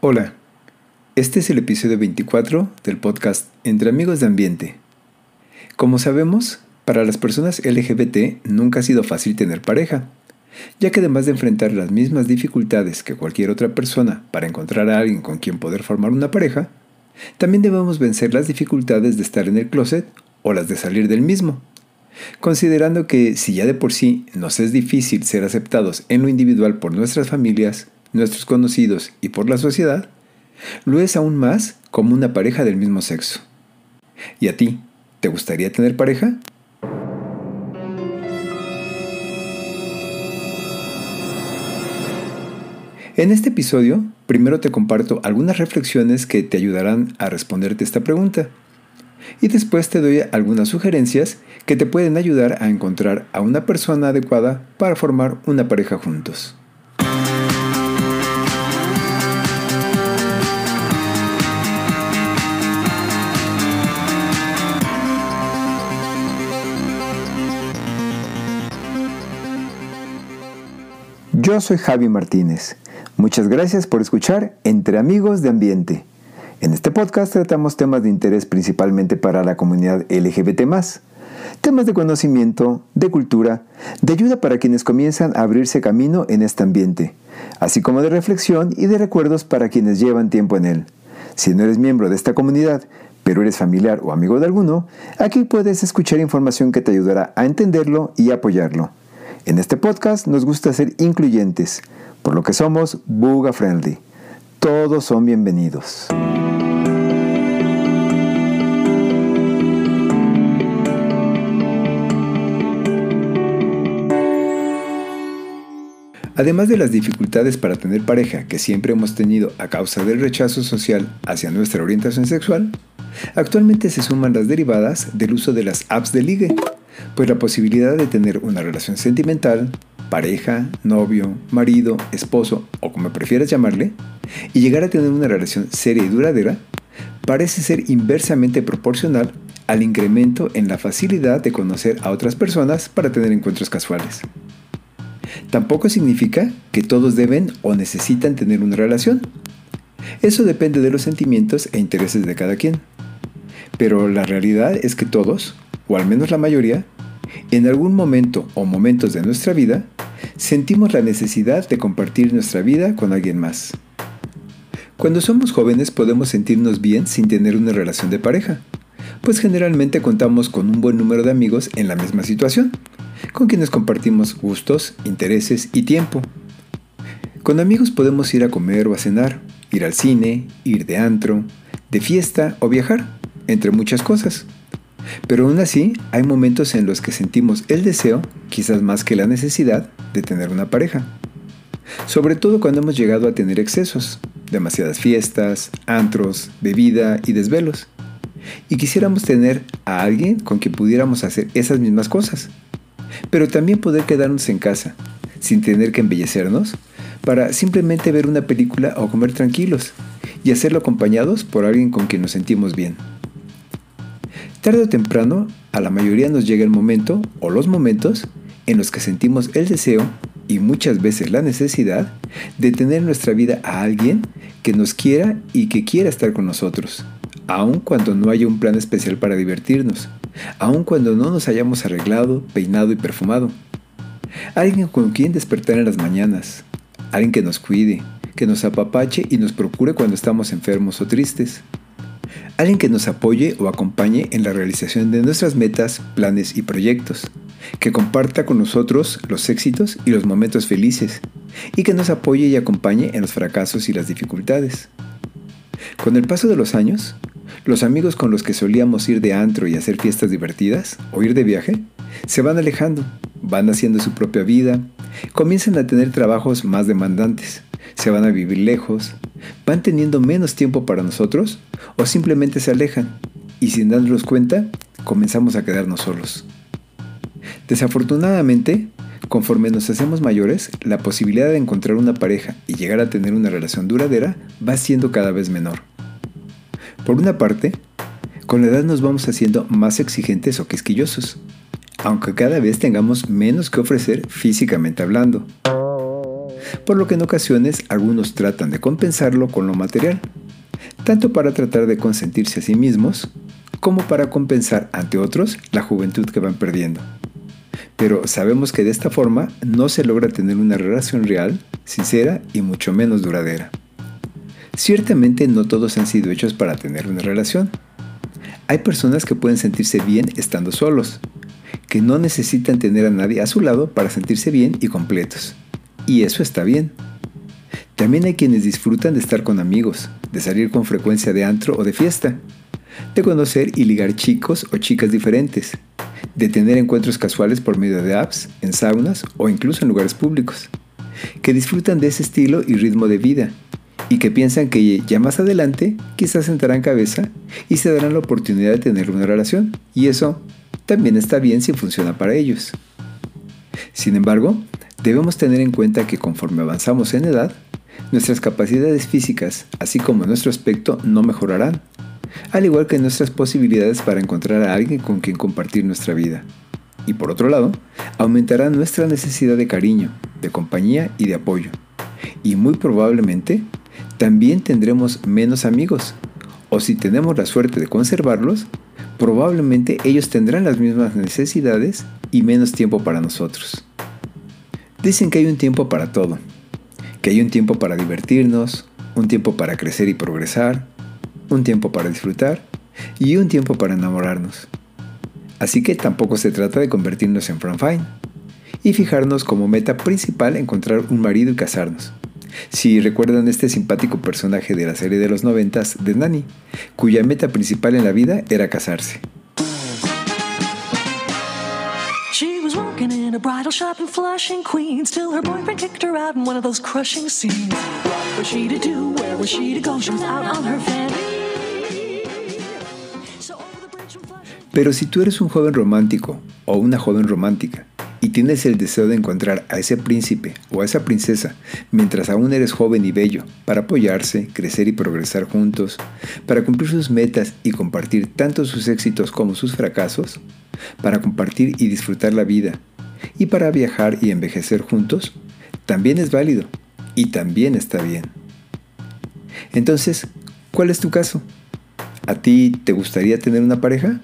Hola, este es el episodio 24 del podcast Entre Amigos de Ambiente. Como sabemos, para las personas LGBT nunca ha sido fácil tener pareja, ya que además de enfrentar las mismas dificultades que cualquier otra persona para encontrar a alguien con quien poder formar una pareja, también debemos vencer las dificultades de estar en el closet o las de salir del mismo. Considerando que si ya de por sí nos es difícil ser aceptados en lo individual por nuestras familias, nuestros conocidos y por la sociedad, lo es aún más como una pareja del mismo sexo. ¿Y a ti? ¿Te gustaría tener pareja? En este episodio, primero te comparto algunas reflexiones que te ayudarán a responderte esta pregunta. Y después te doy algunas sugerencias que te pueden ayudar a encontrar a una persona adecuada para formar una pareja juntos. Yo soy Javi Martínez. Muchas gracias por escuchar Entre Amigos de Ambiente. En este podcast tratamos temas de interés principalmente para la comunidad LGBT, temas de conocimiento, de cultura, de ayuda para quienes comienzan a abrirse camino en este ambiente, así como de reflexión y de recuerdos para quienes llevan tiempo en él. Si no eres miembro de esta comunidad, pero eres familiar o amigo de alguno, aquí puedes escuchar información que te ayudará a entenderlo y apoyarlo. En este podcast nos gusta ser incluyentes, por lo que somos Buga Friendly. Todos son bienvenidos. Además de las dificultades para tener pareja que siempre hemos tenido a causa del rechazo social hacia nuestra orientación sexual, actualmente se suman las derivadas del uso de las apps de ligue pues la posibilidad de tener una relación sentimental, pareja, novio, marido, esposo o como prefieras llamarle, y llegar a tener una relación seria y duradera, parece ser inversamente proporcional al incremento en la facilidad de conocer a otras personas para tener encuentros casuales. Tampoco significa que todos deben o necesitan tener una relación. Eso depende de los sentimientos e intereses de cada quien. Pero la realidad es que todos, o al menos la mayoría, en algún momento o momentos de nuestra vida, sentimos la necesidad de compartir nuestra vida con alguien más. Cuando somos jóvenes podemos sentirnos bien sin tener una relación de pareja, pues generalmente contamos con un buen número de amigos en la misma situación, con quienes compartimos gustos, intereses y tiempo. Con amigos podemos ir a comer o a cenar, ir al cine, ir de antro, de fiesta o viajar, entre muchas cosas. Pero aún así, hay momentos en los que sentimos el deseo, quizás más que la necesidad, de tener una pareja. Sobre todo cuando hemos llegado a tener excesos, demasiadas fiestas, antros, bebida y desvelos. Y quisiéramos tener a alguien con quien pudiéramos hacer esas mismas cosas. Pero también poder quedarnos en casa, sin tener que embellecernos, para simplemente ver una película o comer tranquilos, y hacerlo acompañados por alguien con quien nos sentimos bien. Tarde o temprano, a la mayoría nos llega el momento o los momentos en los que sentimos el deseo y muchas veces la necesidad de tener en nuestra vida a alguien que nos quiera y que quiera estar con nosotros, aun cuando no haya un plan especial para divertirnos, aun cuando no nos hayamos arreglado, peinado y perfumado. Alguien con quien despertar en las mañanas, alguien que nos cuide, que nos apapache y nos procure cuando estamos enfermos o tristes alguien que nos apoye o acompañe en la realización de nuestras metas, planes y proyectos, que comparta con nosotros los éxitos y los momentos felices, y que nos apoye y acompañe en los fracasos y las dificultades. Con el paso de los años, los amigos con los que solíamos ir de antro y hacer fiestas divertidas o ir de viaje, se van alejando, van haciendo su propia vida, comienzan a tener trabajos más demandantes, se van a vivir lejos, van teniendo menos tiempo para nosotros o simplemente se alejan y sin darnos cuenta comenzamos a quedarnos solos. Desafortunadamente, conforme nos hacemos mayores, la posibilidad de encontrar una pareja y llegar a tener una relación duradera va siendo cada vez menor. Por una parte, con la edad nos vamos haciendo más exigentes o quisquillosos, aunque cada vez tengamos menos que ofrecer físicamente hablando. Por lo que en ocasiones algunos tratan de compensarlo con lo material, tanto para tratar de consentirse a sí mismos, como para compensar ante otros la juventud que van perdiendo. Pero sabemos que de esta forma no se logra tener una relación real, sincera y mucho menos duradera. Ciertamente no todos han sido hechos para tener una relación. Hay personas que pueden sentirse bien estando solos, que no necesitan tener a nadie a su lado para sentirse bien y completos. Y eso está bien. También hay quienes disfrutan de estar con amigos, de salir con frecuencia de antro o de fiesta, de conocer y ligar chicos o chicas diferentes, de tener encuentros casuales por medio de apps, en saunas o incluso en lugares públicos, que disfrutan de ese estilo y ritmo de vida y que piensan que ya más adelante quizás sentarán cabeza y se darán la oportunidad de tener una relación. Y eso también está bien si funciona para ellos. Sin embargo, debemos tener en cuenta que conforme avanzamos en edad, nuestras capacidades físicas, así como nuestro aspecto, no mejorarán, al igual que nuestras posibilidades para encontrar a alguien con quien compartir nuestra vida. Y por otro lado, aumentará nuestra necesidad de cariño, de compañía y de apoyo. Y muy probablemente también tendremos menos amigos. O si tenemos la suerte de conservarlos, probablemente ellos tendrán las mismas necesidades y menos tiempo para nosotros. Dicen que hay un tiempo para todo, que hay un tiempo para divertirnos, un tiempo para crecer y progresar, un tiempo para disfrutar y un tiempo para enamorarnos. Así que tampoco se trata de convertirnos en Fine y fijarnos como meta principal encontrar un marido y casarnos. Si recuerdan este simpático personaje de la serie de los noventas de Nani, cuya meta principal en la vida era casarse. She was working in a bridal shop in Flushing, Queens, till her boyfriend kicked her out in one of those crushing scenes. What was she to do? Where was she to go? She was out on her fanny. Pero si tú eres un joven romántico o una joven romántica y tienes el deseo de encontrar a ese príncipe o a esa princesa mientras aún eres joven y bello, para apoyarse, crecer y progresar juntos, para cumplir sus metas y compartir tanto sus éxitos como sus fracasos, para compartir y disfrutar la vida, y para viajar y envejecer juntos, también es válido y también está bien. Entonces, ¿cuál es tu caso? ¿A ti te gustaría tener una pareja?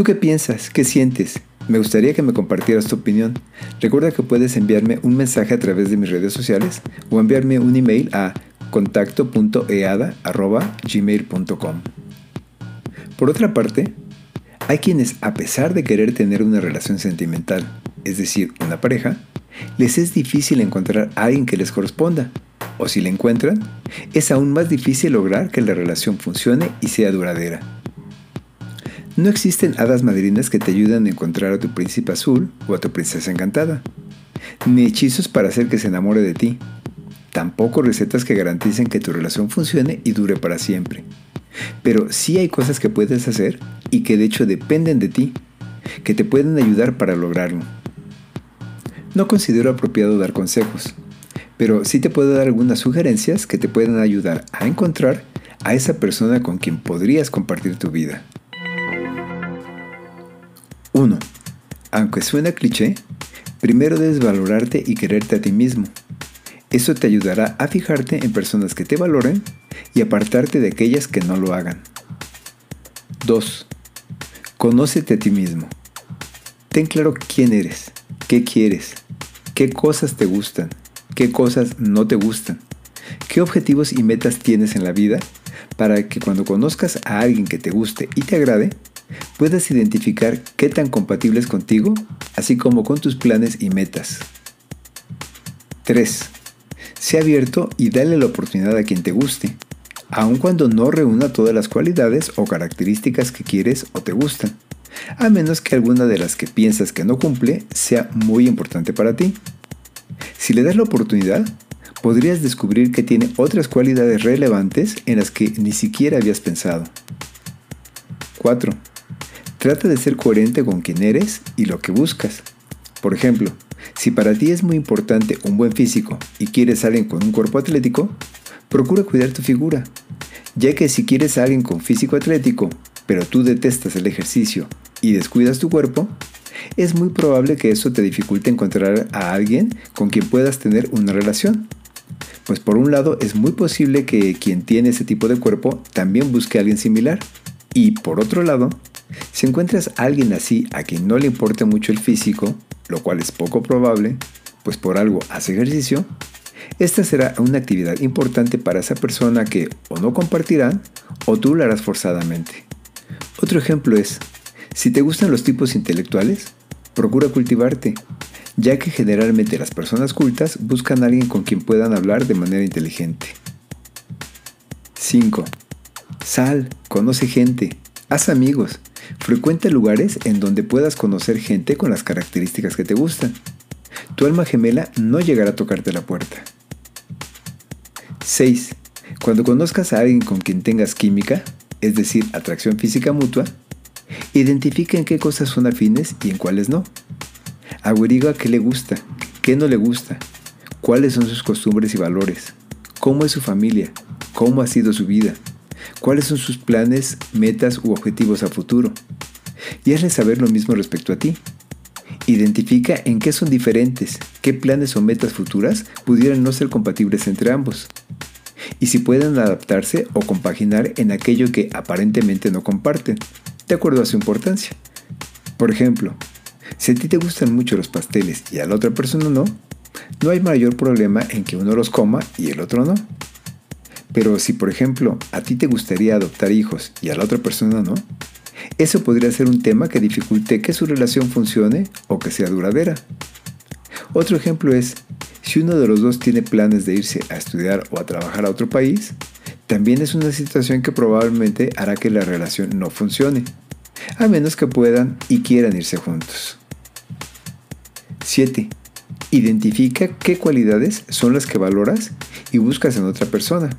¿Tú qué piensas? ¿Qué sientes? Me gustaría que me compartieras tu opinión. Recuerda que puedes enviarme un mensaje a través de mis redes sociales o enviarme un email a contacto.eada.gmail.com. Por otra parte, hay quienes, a pesar de querer tener una relación sentimental, es decir, una pareja, les es difícil encontrar a alguien que les corresponda. O si la encuentran, es aún más difícil lograr que la relación funcione y sea duradera. No existen hadas madrinas que te ayuden a encontrar a tu príncipe azul o a tu princesa encantada, ni hechizos para hacer que se enamore de ti. Tampoco recetas que garanticen que tu relación funcione y dure para siempre. Pero sí hay cosas que puedes hacer y que de hecho dependen de ti, que te pueden ayudar para lograrlo. No considero apropiado dar consejos, pero sí te puedo dar algunas sugerencias que te pueden ayudar a encontrar a esa persona con quien podrías compartir tu vida. 1. Aunque suena cliché, primero debes valorarte y quererte a ti mismo. Eso te ayudará a fijarte en personas que te valoren y apartarte de aquellas que no lo hagan. 2. Conócete a ti mismo. Ten claro quién eres, qué quieres, qué cosas te gustan, qué cosas no te gustan, qué objetivos y metas tienes en la vida para que cuando conozcas a alguien que te guste y te agrade, puedas identificar qué tan compatible es contigo, así como con tus planes y metas. 3. Sé abierto y dale la oportunidad a quien te guste, aun cuando no reúna todas las cualidades o características que quieres o te gustan, a menos que alguna de las que piensas que no cumple sea muy importante para ti. Si le das la oportunidad, podrías descubrir que tiene otras cualidades relevantes en las que ni siquiera habías pensado. 4. Trata de ser coherente con quien eres y lo que buscas. Por ejemplo, si para ti es muy importante un buen físico y quieres alguien con un cuerpo atlético, procura cuidar tu figura, ya que si quieres a alguien con físico atlético, pero tú detestas el ejercicio y descuidas tu cuerpo, es muy probable que eso te dificulte encontrar a alguien con quien puedas tener una relación. Pues por un lado es muy posible que quien tiene ese tipo de cuerpo también busque a alguien similar. Y por otro lado, si encuentras a alguien así a quien no le importa mucho el físico, lo cual es poco probable, pues por algo hace ejercicio, esta será una actividad importante para esa persona que o no compartirán o tú lo harás forzadamente. Otro ejemplo es, si te gustan los tipos intelectuales, procura cultivarte, ya que generalmente las personas cultas buscan a alguien con quien puedan hablar de manera inteligente. 5. Sal, conoce gente, haz amigos, frecuenta lugares en donde puedas conocer gente con las características que te gustan. Tu alma gemela no llegará a tocarte la puerta. 6. Cuando conozcas a alguien con quien tengas química, es decir, atracción física mutua, identifica en qué cosas son afines y en cuáles no. Averigua qué le gusta, qué no le gusta, cuáles son sus costumbres y valores, cómo es su familia, cómo ha sido su vida, cuáles son sus planes, metas u objetivos a futuro. Y hazle saber lo mismo respecto a ti. Identifica en qué son diferentes, qué planes o metas futuras pudieran no ser compatibles entre ambos. Y si pueden adaptarse o compaginar en aquello que aparentemente no comparten, de acuerdo a su importancia. Por ejemplo, si a ti te gustan mucho los pasteles y a la otra persona no, no hay mayor problema en que uno los coma y el otro no. Pero si por ejemplo a ti te gustaría adoptar hijos y a la otra persona no, eso podría ser un tema que dificulte que su relación funcione o que sea duradera. Otro ejemplo es, si uno de los dos tiene planes de irse a estudiar o a trabajar a otro país, también es una situación que probablemente hará que la relación no funcione, a menos que puedan y quieran irse juntos. 7. Identifica qué cualidades son las que valoras y buscas en otra persona.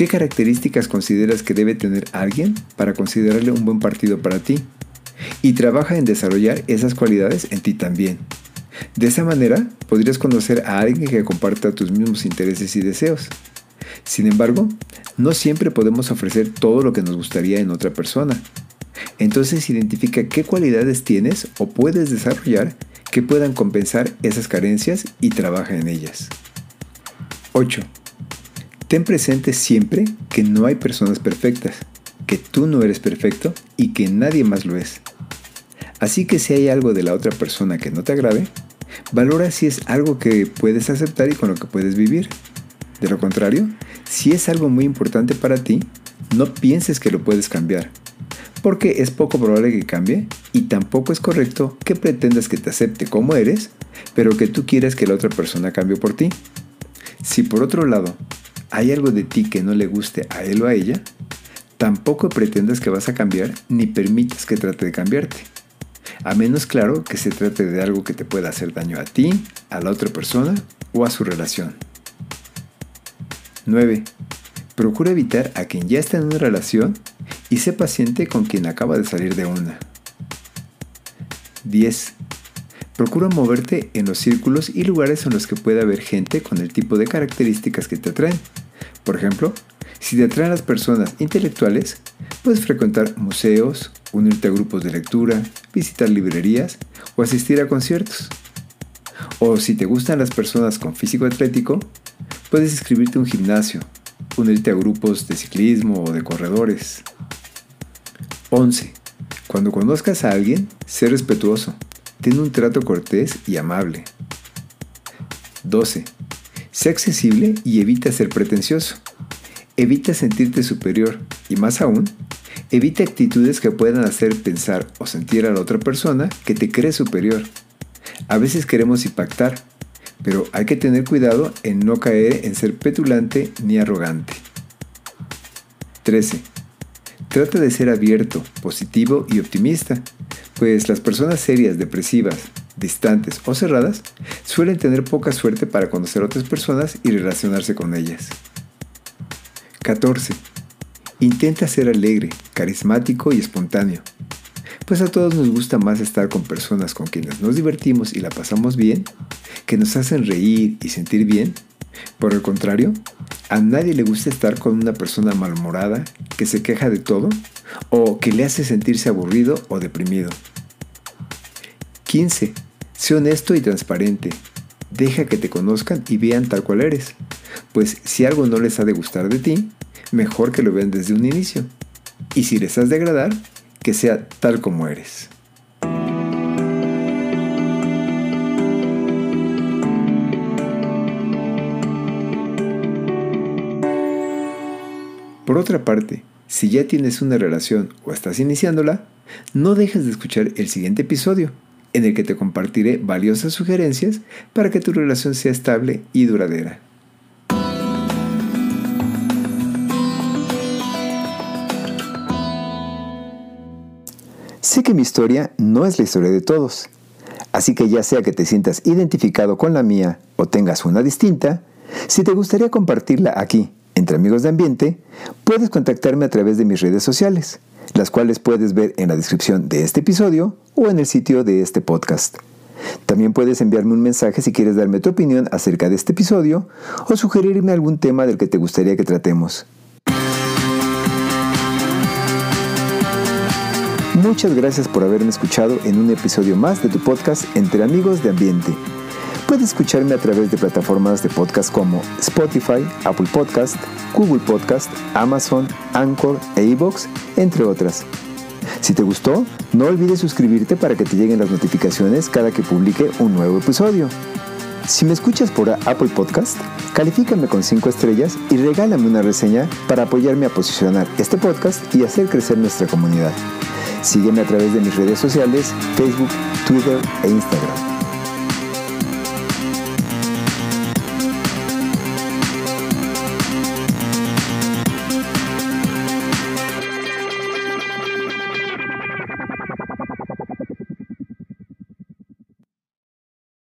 ¿Qué características consideras que debe tener alguien para considerarle un buen partido para ti? Y trabaja en desarrollar esas cualidades en ti también. De esa manera podrías conocer a alguien que comparta tus mismos intereses y deseos. Sin embargo, no siempre podemos ofrecer todo lo que nos gustaría en otra persona. Entonces identifica qué cualidades tienes o puedes desarrollar que puedan compensar esas carencias y trabaja en ellas. 8. Ten presente siempre que no hay personas perfectas, que tú no eres perfecto y que nadie más lo es. Así que si hay algo de la otra persona que no te agrade, valora si es algo que puedes aceptar y con lo que puedes vivir. De lo contrario, si es algo muy importante para ti, no pienses que lo puedes cambiar, porque es poco probable que cambie y tampoco es correcto que pretendas que te acepte como eres, pero que tú quieras que la otra persona cambie por ti. Si por otro lado hay algo de ti que no le guste a él o a ella, tampoco pretendas que vas a cambiar ni permitas que trate de cambiarte. A menos claro que se trate de algo que te pueda hacer daño a ti, a la otra persona o a su relación. 9. Procura evitar a quien ya está en una relación y sé paciente con quien acaba de salir de una. 10. Procura moverte en los círculos y lugares en los que pueda haber gente con el tipo de características que te atraen. Por ejemplo, si te atraen las personas intelectuales, puedes frecuentar museos, unirte a grupos de lectura, visitar librerías o asistir a conciertos. O si te gustan las personas con físico atlético, puedes inscribirte a un gimnasio, unirte a grupos de ciclismo o de corredores. 11. Cuando conozcas a alguien, sé respetuoso. Ten un trato cortés y amable. 12. Sé accesible y evita ser pretencioso. Evita sentirte superior y más aún, evita actitudes que puedan hacer pensar o sentir a la otra persona que te cree superior. A veces queremos impactar, pero hay que tener cuidado en no caer en ser petulante ni arrogante. 13. Trata de ser abierto, positivo y optimista, pues las personas serias, depresivas, distantes o cerradas suelen tener poca suerte para conocer a otras personas y relacionarse con ellas. 14. Intenta ser alegre, carismático y espontáneo. Pues a todos nos gusta más estar con personas con quienes nos divertimos y la pasamos bien, que nos hacen reír y sentir bien. Por el contrario, a nadie le gusta estar con una persona malhumorada, que se queja de todo, o que le hace sentirse aburrido o deprimido. 15. Sé honesto y transparente. Deja que te conozcan y vean tal cual eres. Pues si algo no les ha de gustar de ti, mejor que lo vean desde un inicio. Y si les has de agradar, que sea tal como eres. Por otra parte, si ya tienes una relación o estás iniciándola, no dejes de escuchar el siguiente episodio, en el que te compartiré valiosas sugerencias para que tu relación sea estable y duradera. Sé que mi historia no es la historia de todos, así que ya sea que te sientas identificado con la mía o tengas una distinta, si te gustaría compartirla aquí entre amigos de ambiente, puedes contactarme a través de mis redes sociales, las cuales puedes ver en la descripción de este episodio o en el sitio de este podcast. También puedes enviarme un mensaje si quieres darme tu opinión acerca de este episodio o sugerirme algún tema del que te gustaría que tratemos. Muchas gracias por haberme escuchado en un episodio más de tu podcast Entre Amigos de Ambiente. Puedes escucharme a través de plataformas de podcast como Spotify, Apple Podcast, Google Podcast, Amazon, Anchor e iVoox, entre otras. Si te gustó, no olvides suscribirte para que te lleguen las notificaciones cada que publique un nuevo episodio. Si me escuchas por Apple Podcast, califícame con 5 estrellas y regálame una reseña para apoyarme a posicionar este podcast y hacer crecer nuestra comunidad. Sígueme a través de mis redes sociales, Facebook, Twitter e Instagram.